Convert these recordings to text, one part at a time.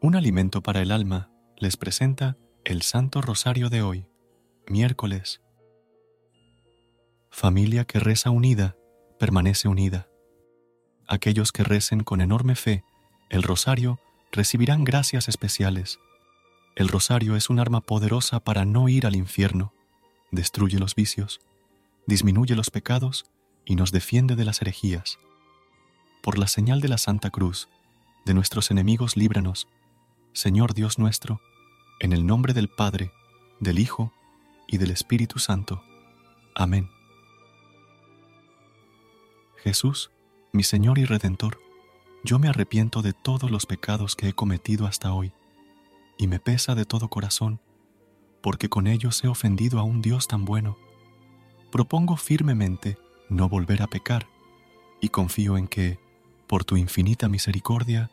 Un alimento para el alma les presenta el Santo Rosario de hoy, miércoles. Familia que reza unida, permanece unida. Aquellos que recen con enorme fe el rosario recibirán gracias especiales. El rosario es un arma poderosa para no ir al infierno, destruye los vicios, disminuye los pecados y nos defiende de las herejías. Por la señal de la Santa Cruz, de nuestros enemigos líbranos, Señor Dios nuestro, en el nombre del Padre, del Hijo y del Espíritu Santo. Amén. Jesús, mi Señor y Redentor, yo me arrepiento de todos los pecados que he cometido hasta hoy, y me pesa de todo corazón, porque con ellos he ofendido a un Dios tan bueno. Propongo firmemente no volver a pecar, y confío en que, por tu infinita misericordia,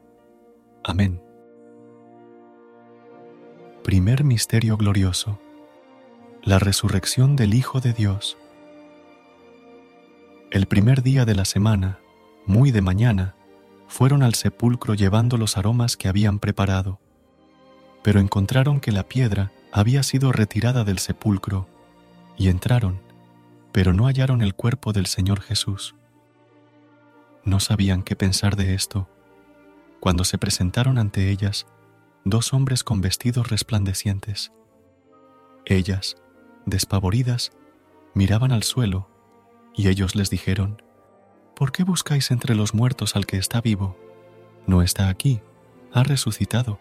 Amén. Primer Misterio Glorioso. La resurrección del Hijo de Dios. El primer día de la semana, muy de mañana, fueron al sepulcro llevando los aromas que habían preparado, pero encontraron que la piedra había sido retirada del sepulcro, y entraron, pero no hallaron el cuerpo del Señor Jesús. No sabían qué pensar de esto cuando se presentaron ante ellas dos hombres con vestidos resplandecientes. Ellas, despavoridas, miraban al suelo, y ellos les dijeron, ¿Por qué buscáis entre los muertos al que está vivo? No está aquí, ha resucitado.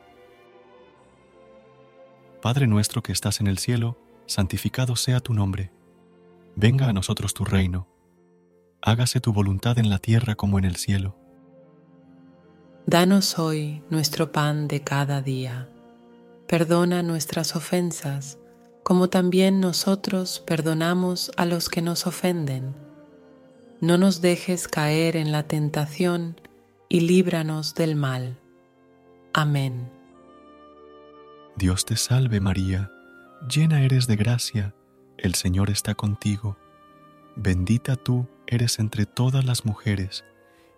Padre nuestro que estás en el cielo, santificado sea tu nombre. Venga a nosotros tu reino. Hágase tu voluntad en la tierra como en el cielo. Danos hoy nuestro pan de cada día. Perdona nuestras ofensas, como también nosotros perdonamos a los que nos ofenden. No nos dejes caer en la tentación y líbranos del mal. Amén. Dios te salve María, llena eres de gracia, el Señor está contigo. Bendita tú eres entre todas las mujeres,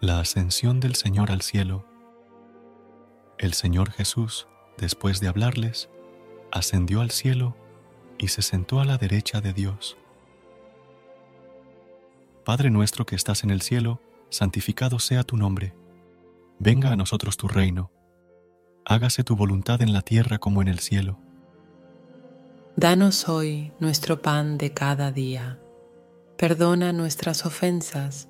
la ascensión del Señor al cielo. El Señor Jesús, después de hablarles, ascendió al cielo y se sentó a la derecha de Dios. Padre nuestro que estás en el cielo, santificado sea tu nombre. Venga a nosotros tu reino. Hágase tu voluntad en la tierra como en el cielo. Danos hoy nuestro pan de cada día. Perdona nuestras ofensas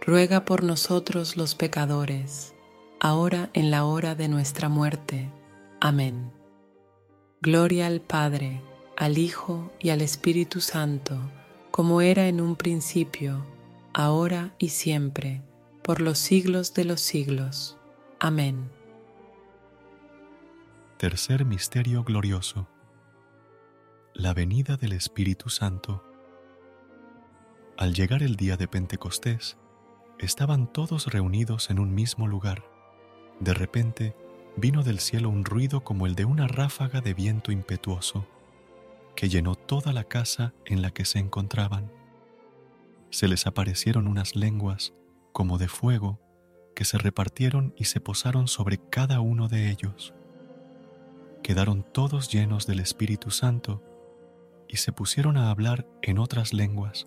ruega por nosotros los pecadores, ahora en la hora de nuestra muerte. Amén. Gloria al Padre, al Hijo y al Espíritu Santo, como era en un principio, ahora y siempre por los siglos de los siglos. Amén. Tercer Misterio Glorioso. La venida del Espíritu Santo. Al llegar el día de Pentecostés, estaban todos reunidos en un mismo lugar. De repente, vino del cielo un ruido como el de una ráfaga de viento impetuoso, que llenó toda la casa en la que se encontraban. Se les aparecieron unas lenguas como de fuego que se repartieron y se posaron sobre cada uno de ellos. Quedaron todos llenos del Espíritu Santo y se pusieron a hablar en otras lenguas,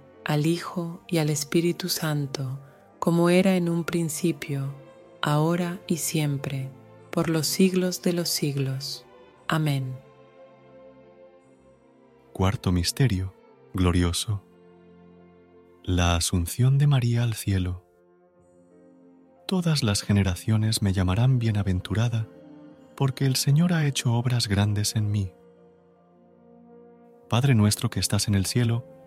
al Hijo y al Espíritu Santo, como era en un principio, ahora y siempre, por los siglos de los siglos. Amén. Cuarto Misterio, glorioso. La Asunción de María al cielo todas las generaciones me llamarán bienaventurada, porque el Señor ha hecho obras grandes en mí. Padre nuestro que estás en el cielo,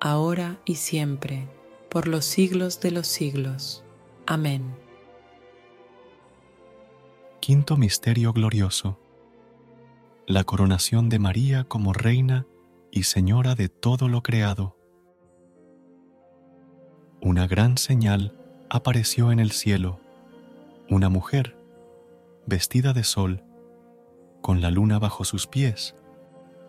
ahora y siempre, por los siglos de los siglos. Amén. Quinto Misterio Glorioso. La coronación de María como Reina y Señora de todo lo creado. Una gran señal apareció en el cielo, una mujer, vestida de sol, con la luna bajo sus pies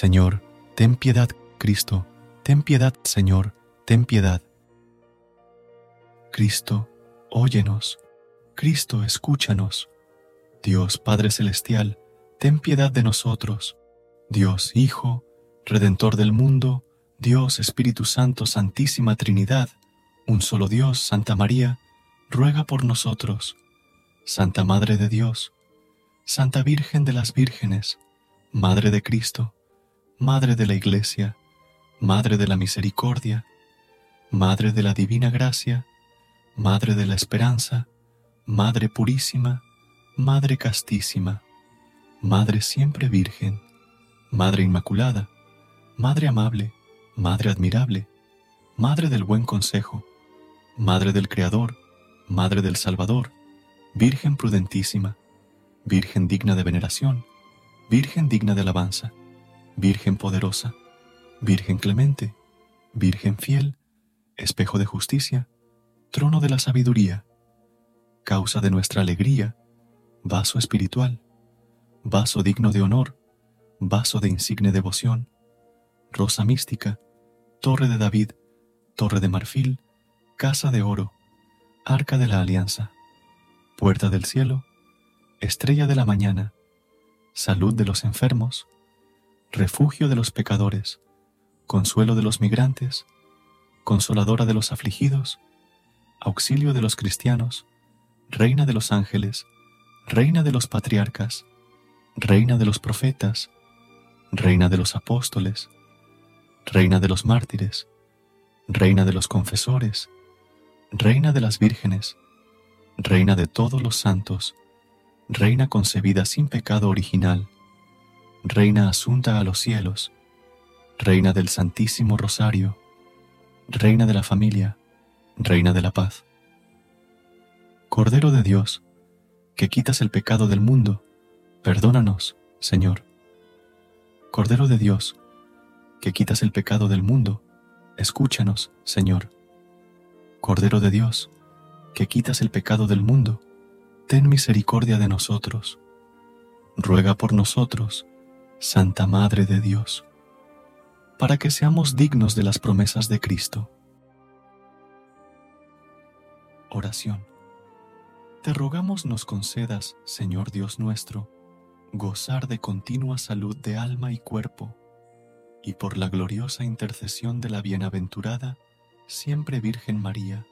Señor, ten piedad, Cristo, ten piedad, Señor, ten piedad. Cristo, óyenos. Cristo, escúchanos. Dios Padre Celestial, ten piedad de nosotros. Dios Hijo, Redentor del mundo, Dios Espíritu Santo, Santísima Trinidad, un solo Dios, Santa María, ruega por nosotros. Santa Madre de Dios, Santa Virgen de las Vírgenes, Madre de Cristo, Madre de la Iglesia, Madre de la Misericordia, Madre de la Divina Gracia, Madre de la Esperanza, Madre Purísima, Madre Castísima, Madre Siempre Virgen, Madre Inmaculada, Madre Amable, Madre admirable, Madre del buen consejo, Madre del Creador, Madre del Salvador, Virgen prudentísima, Virgen digna de veneración, Virgen digna de alabanza, Virgen poderosa, Virgen clemente, Virgen fiel, espejo de justicia, trono de la sabiduría, causa de nuestra alegría, vaso espiritual, vaso digno de honor, vaso de insigne devoción, rosa mística, Torre de David, Torre de Marfil, Casa de Oro, Arca de la Alianza, Puerta del Cielo, Estrella de la Mañana, Salud de los enfermos, Refugio de los pecadores, Consuelo de los migrantes, Consoladora de los afligidos, Auxilio de los cristianos, Reina de los ángeles, Reina de los patriarcas, Reina de los profetas, Reina de los apóstoles, Reina de los mártires, Reina de los confesores, Reina de las vírgenes, Reina de todos los santos, Reina concebida sin pecado original, Reina asunta a los cielos, Reina del Santísimo Rosario, Reina de la familia, Reina de la paz. Cordero de Dios, que quitas el pecado del mundo, perdónanos, Señor. Cordero de Dios, que quitas el pecado del mundo, escúchanos, Señor. Cordero de Dios, que quitas el pecado del mundo, ten misericordia de nosotros. Ruega por nosotros, Santa Madre de Dios, para que seamos dignos de las promesas de Cristo. Oración. Te rogamos nos concedas, Señor Dios nuestro, gozar de continua salud de alma y cuerpo y por la gloriosa intercesión de la bienaventurada, siempre Virgen María,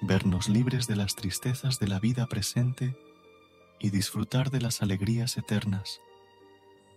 vernos libres de las tristezas de la vida presente y disfrutar de las alegrías eternas.